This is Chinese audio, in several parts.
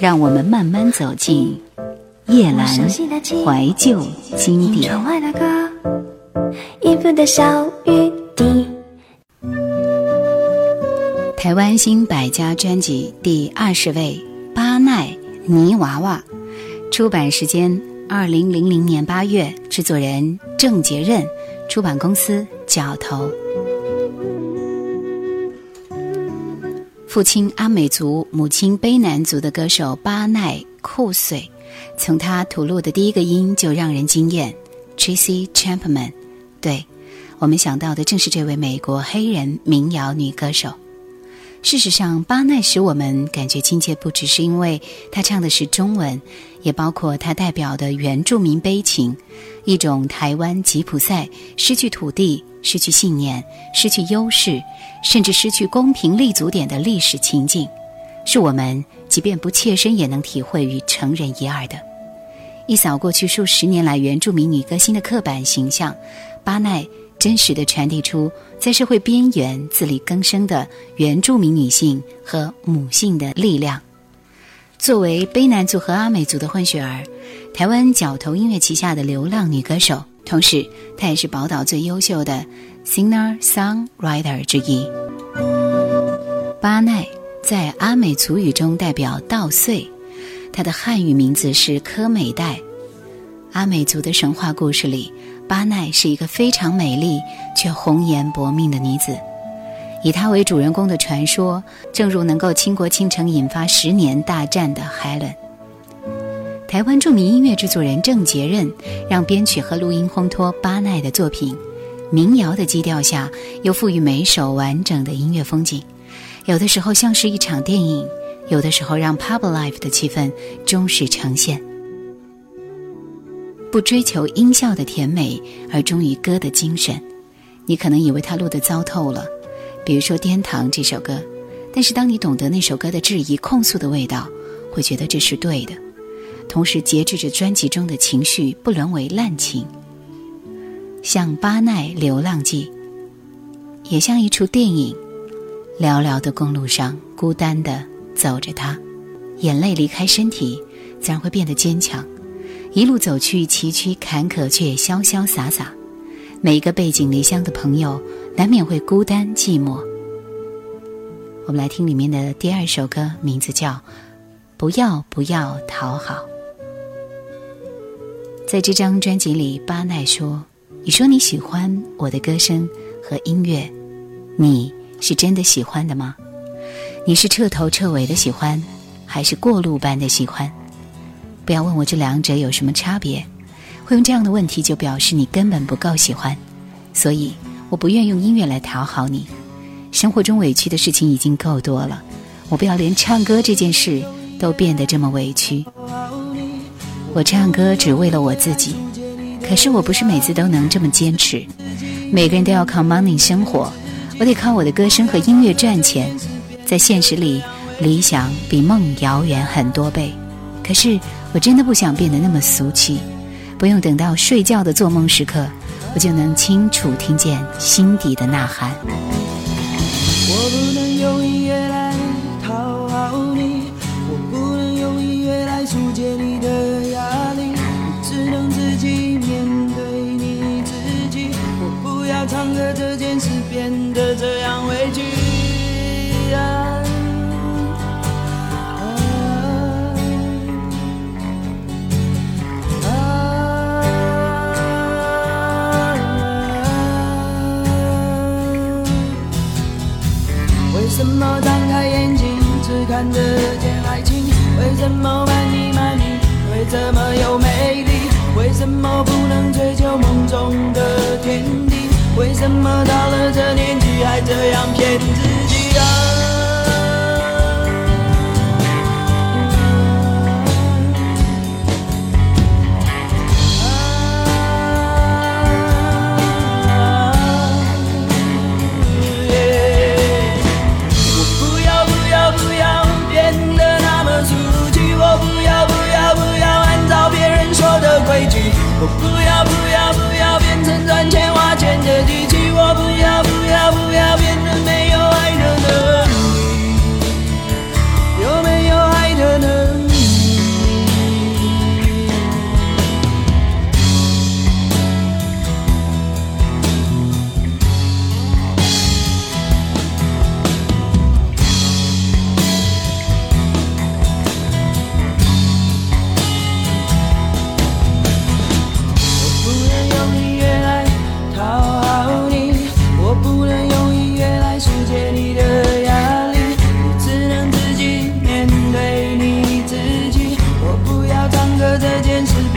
让我们慢慢走进叶阑怀旧经典。台湾新百家专辑第二十位巴奈泥娃娃，出版时间二零零零年八月，制作人郑杰任，出版公司角头。父亲阿美族、母亲卑南族的歌手巴奈库穗，从他吐露的第一个音就让人惊艳。Tracy Chapman，对我们想到的正是这位美国黑人民谣女歌手。事实上，巴奈使我们感觉亲切，不只是因为她唱的是中文，也包括她代表的原住民悲情，一种台湾吉普赛失去土地、失去信念、失去优势，甚至失去公平立足点的历史情境，是我们即便不切身也能体会与承认一二的。一扫过去数十年来原住民女歌星的刻板形象，巴奈。真实的传递出在社会边缘自力更生的原住民女性和母性的力量。作为卑南族和阿美族的混血儿，台湾角头音乐旗下的流浪女歌手，同时她也是宝岛最优秀的 singer songwriter 之一。巴奈在阿美族语中代表稻穗，她的汉语名字是柯美代。阿美族的神话故事里。巴奈是一个非常美丽却红颜薄命的女子，以她为主人公的传说，正如能够倾国倾城、引发十年大战的海伦。台湾著名音乐制作人郑杰任让编曲和录音烘托巴奈的作品，民谣的基调下，又赋予每首完整的音乐风景，有的时候像是一场电影，有的时候让 pub life 的气氛忠实呈现。不追求音效的甜美，而忠于歌的精神。你可能以为他录的糟透了，比如说《天堂》这首歌，但是当你懂得那首歌的质疑、控诉的味道，会觉得这是对的。同时节制着专辑中的情绪，不沦为滥情。像巴奈《流浪记》，也像一出电影。寥寥的公路上，孤单的走着他，眼泪离开身体，自然会变得坚强。一路走去，崎岖坎坷，却潇潇洒洒。每一个背井离乡的朋友，难免会孤单寂寞。我们来听里面的第二首歌，名字叫《不要不要讨好》。在这张专辑里，巴奈说：“你说你喜欢我的歌声和音乐，你是真的喜欢的吗？你是彻头彻尾的喜欢，还是过路般的喜欢？”不要问我这两者有什么差别，会用这样的问题就表示你根本不够喜欢，所以我不愿用音乐来讨好你。生活中委屈的事情已经够多了，我不要连唱歌这件事都变得这么委屈。我唱歌只为了我自己，可是我不是每次都能这么坚持。每个人都要靠 money 生活，我得靠我的歌声和音乐赚钱。在现实里，理想比梦遥远很多倍，可是。我真的不想变得那么俗气，不用等到睡觉的做梦时刻，我就能清楚听见心底的呐喊。我不能变得这样委屈。为什么张开眼睛只看得见爱情？为什么慢你慢你会这么有魅力？为什么不能追求梦中的天地？为什么到了这年纪还这样骗自己啊啊？我不要不要不要变得那么俗气，我不要不要不要按照别人说的规矩，我不要不要。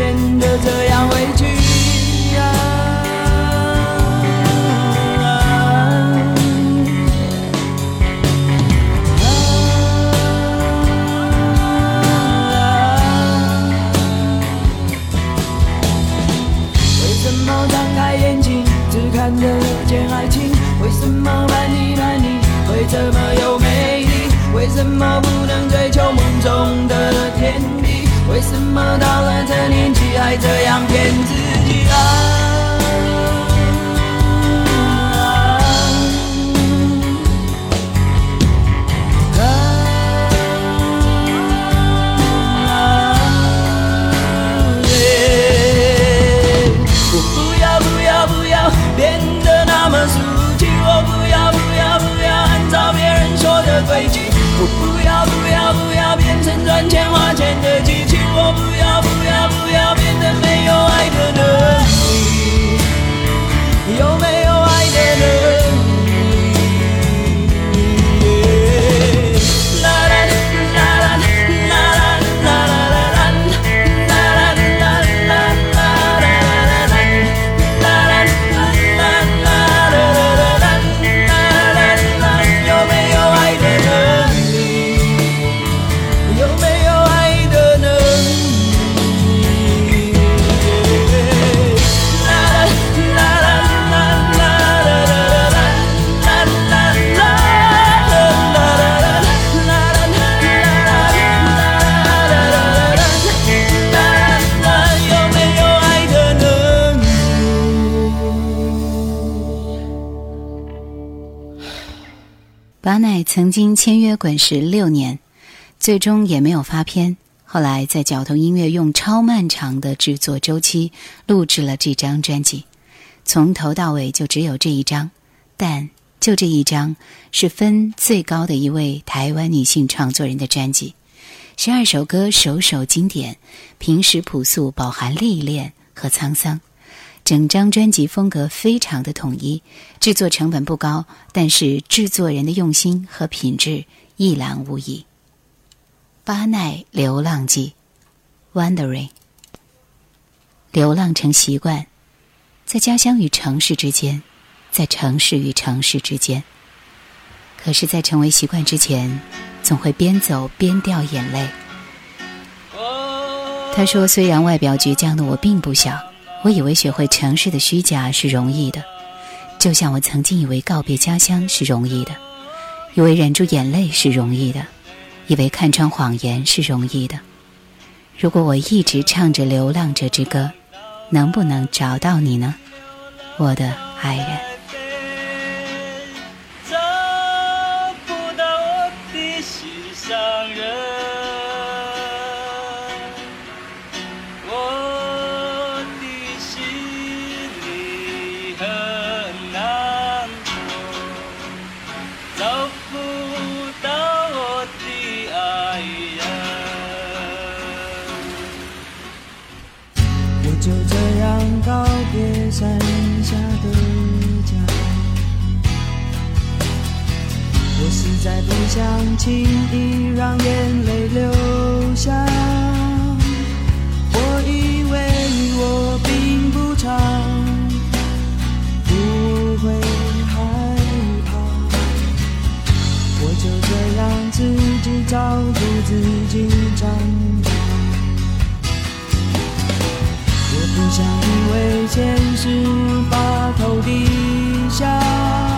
人。怎么到了这年纪还这样骗自己啊？滚石六年，最终也没有发片。后来在角头音乐用超漫长的制作周期录制了这张专辑，从头到尾就只有这一张，但就这一张是分最高的一位台湾女性创作人的专辑，十二首歌首首经典，平时朴素，饱含历练和沧桑。整张专辑风格非常的统一，制作成本不高，但是制作人的用心和品质一览无遗。巴奈《流浪记》，Wandering，流浪成习惯，在家乡与城市之间，在城市与城市之间。可是，在成为习惯之前，总会边走边掉眼泪。他说：“虽然外表倔强的我并不小，我以为学会城市的虚假是容易的，就像我曾经以为告别家乡是容易的，以为忍住眼泪是容易的，以为看穿谎言是容易的。如果我一直唱着《流浪者之歌》，能不能找到你呢，我的爱人？”就这样告别山下的家。我实在不想轻易让眼泪流下。我以为我并不长，不会害怕。我就这样自己照顾自己长为现实把头低下。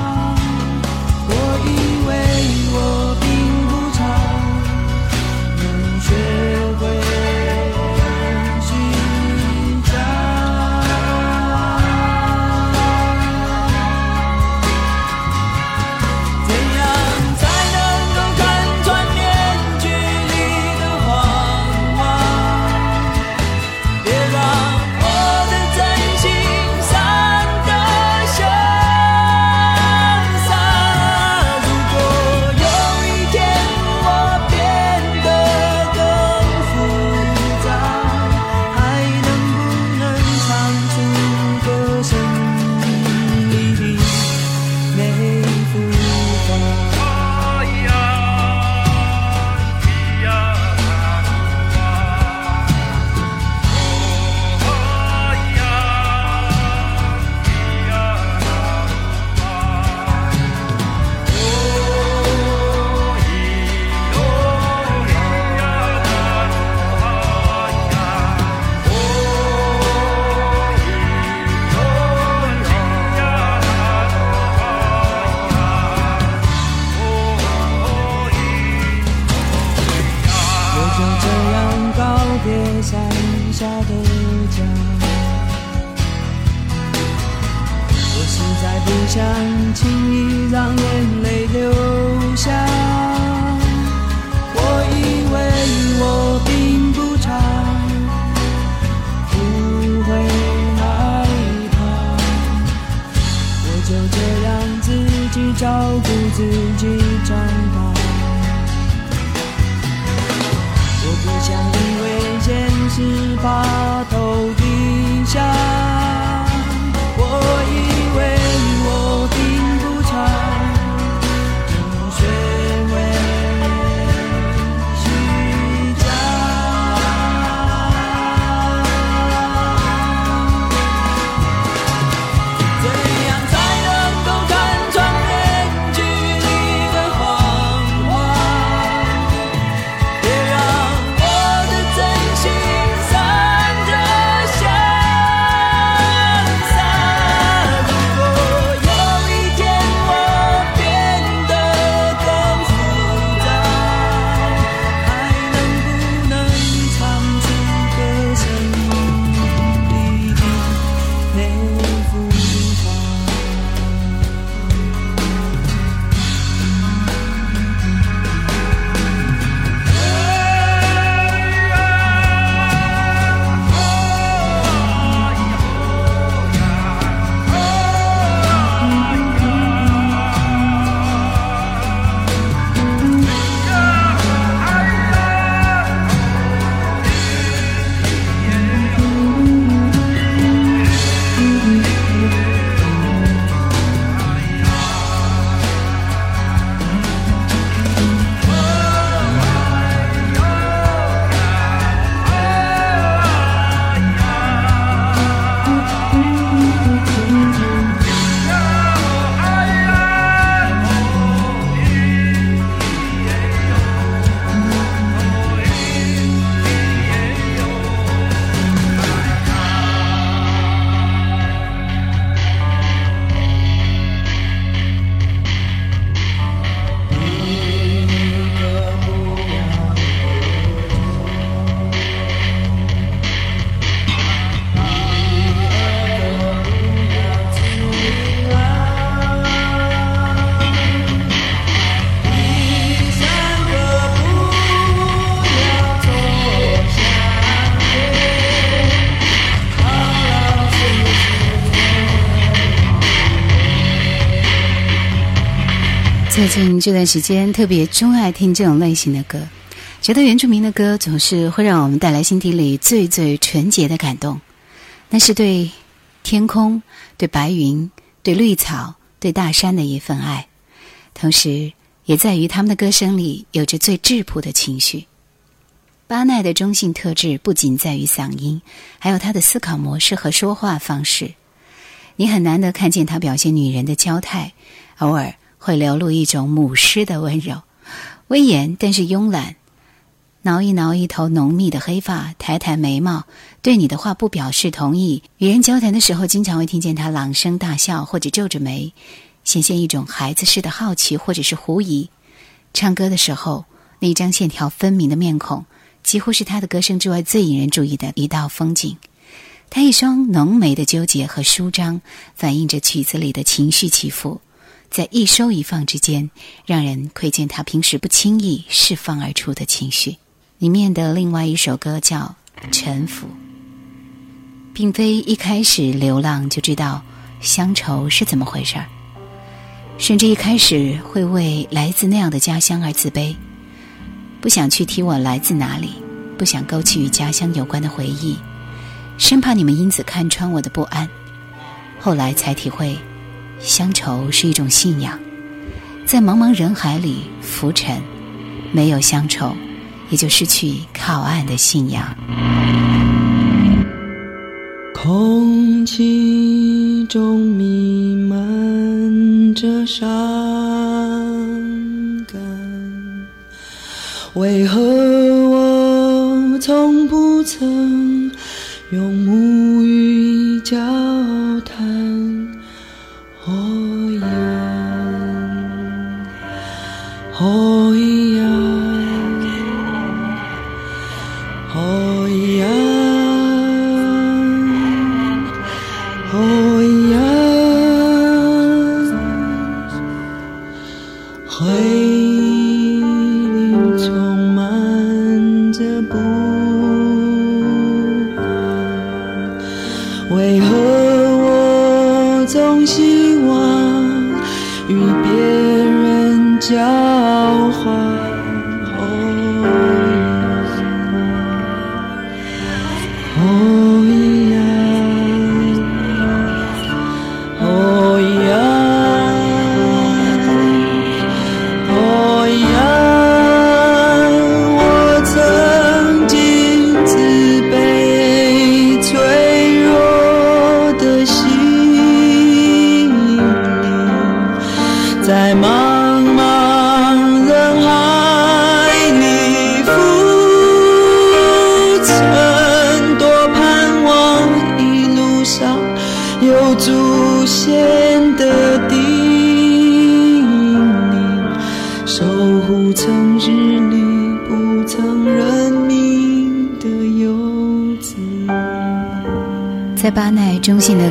再不想轻易让眼泪流下。我以为我并不差，不会害怕，我就这样自己照顾自己长大。我不想因为现实把最近这段时间特别钟爱听这种类型的歌，觉得原住民的歌总是会让我们带来心底里最最纯洁的感动，那是对天空、对白云、对绿草、对大山的一份爱，同时也在于他们的歌声里有着最质朴的情绪。巴奈的中性特质不仅在于嗓音，还有他的思考模式和说话方式。你很难得看见他表现女人的娇态，偶尔会流露一种母狮的温柔，威严但是慵懒。挠一挠一头浓密的黑发，抬抬眉毛，对你的话不表示同意。与人交谈的时候，经常会听见他朗声大笑，或者皱着眉，显现一种孩子似的好奇或者是狐疑。唱歌的时候，那张线条分明的面孔，几乎是他的歌声之外最引人注意的一道风景。他一双浓眉的纠结和舒张，反映着曲子里的情绪起伏，在一收一放之间，让人窥见他平时不轻易释放而出的情绪。里面的另外一首歌叫《沉浮》，并非一开始流浪就知道乡愁是怎么回事儿，甚至一开始会为来自那样的家乡而自卑，不想去提我来自哪里，不想勾起与家乡有关的回忆。生怕你们因此看穿我的不安。后来才体会，乡愁是一种信仰，在茫茫人海里浮沉，没有乡愁，也就失去靠岸的信仰。空气中弥漫着伤感，为何我从不曾用母语交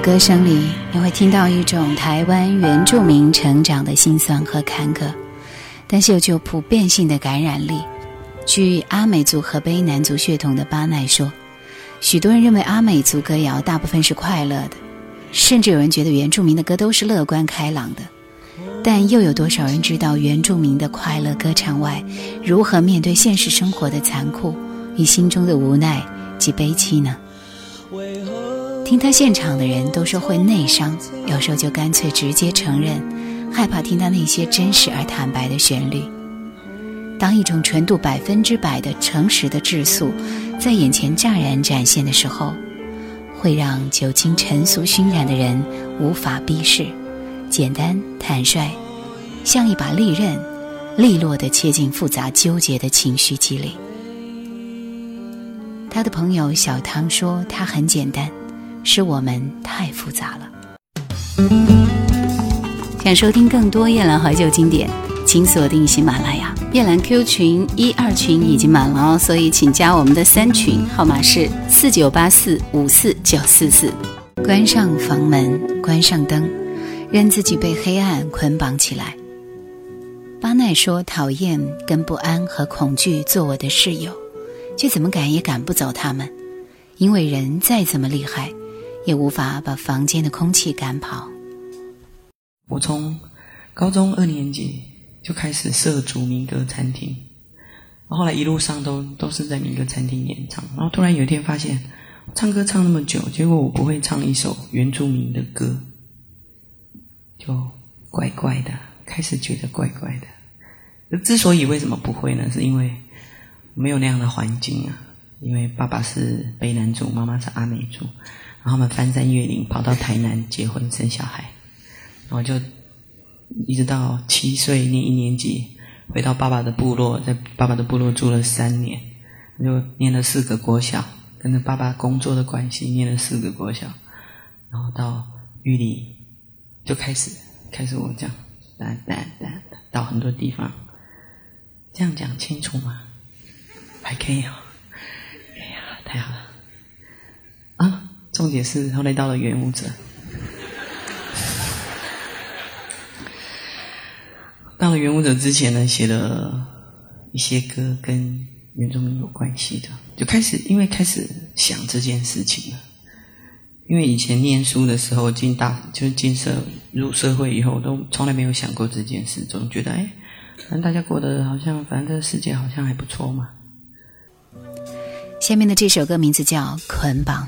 歌声里，你会听到一种台湾原住民成长的辛酸和坎坷，但是有具有普遍性的感染力。据阿美族和卑南族血统的巴奈说，许多人认为阿美族歌谣大部分是快乐的，甚至有人觉得原住民的歌都是乐观开朗的。但又有多少人知道原住民的快乐歌唱外，如何面对现实生活的残酷与心中的无奈及悲戚呢？为何听他现场的人都说会内伤，有时候就干脆直接承认，害怕听他那些真实而坦白的旋律。当一种纯度百分之百的诚实的质素在眼前乍然展现的时候，会让久经尘俗熏染的人无法逼视，简单坦率，像一把利刃，利落地切进复杂纠结的情绪机里。他的朋友小汤说：“他很简单。”是我们太复杂了。想收听更多夜兰怀旧经典，请锁定喜马拉雅。夜兰 Q 群一二群已经满了哦，所以请加我们的三群，号码是四九八四五四九四四。关上房门，关上灯，任自己被黑暗捆绑起来。巴奈说：“讨厌跟不安和恐惧做我的室友，却怎么赶也赶不走他们，因为人再怎么厉害。”也无法把房间的空气赶跑。我从高中二年级就开始涉足民歌餐厅，后来一路上都都是在民歌餐厅演唱。然后突然有一天发现，唱歌唱那么久，结果我不会唱一首原住民的歌，就怪怪的，开始觉得怪怪的。之所以为什么不会呢？是因为没有那样的环境啊。因为爸爸是卑南族，妈妈是阿美族。然后我们翻山越岭跑到台南结婚生小孩，然后就一直到七岁念一年级，回到爸爸的部落，在爸爸的部落住了三年，就念了四个国小，跟着爸爸工作的关系念了四个国小，然后到玉里就开始开始我讲，哒哒哒到很多地方，这样讲清楚吗？还可以哦，哎呀，太好了，重点是后来到了元武者，到了元武者之前呢，写了一些歌跟原住民有关系的，就开始因为开始想这件事情了。因为以前念书的时候进大就是进社入社会以后，都从来没有想过这件事，总觉得哎，反正大家过得好像，反正这个世界好像还不错嘛。下面的这首歌名字叫《捆绑》。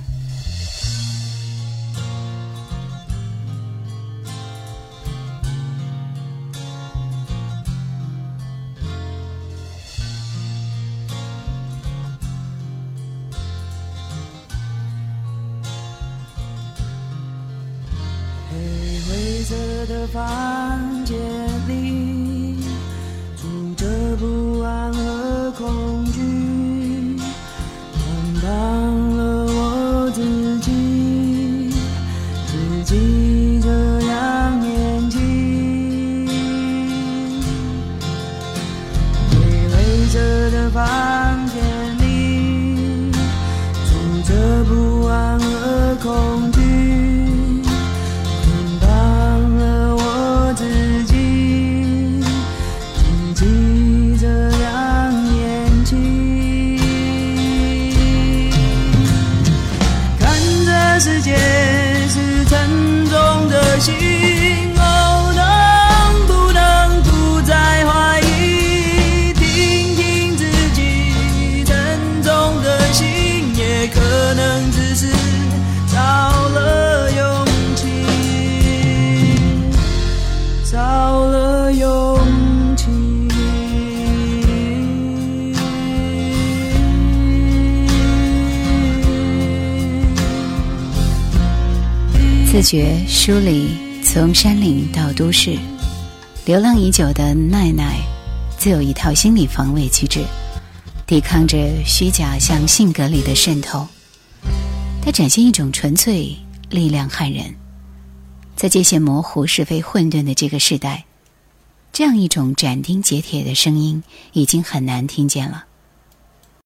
觉梳理，从山岭到都市，流浪已久的奈奈，自有一套心理防卫机制，抵抗着虚假向性格里的渗透。他展现一种纯粹力量撼人，在界限模糊、是非混沌的这个时代，这样一种斩钉截铁的声音已经很难听见了。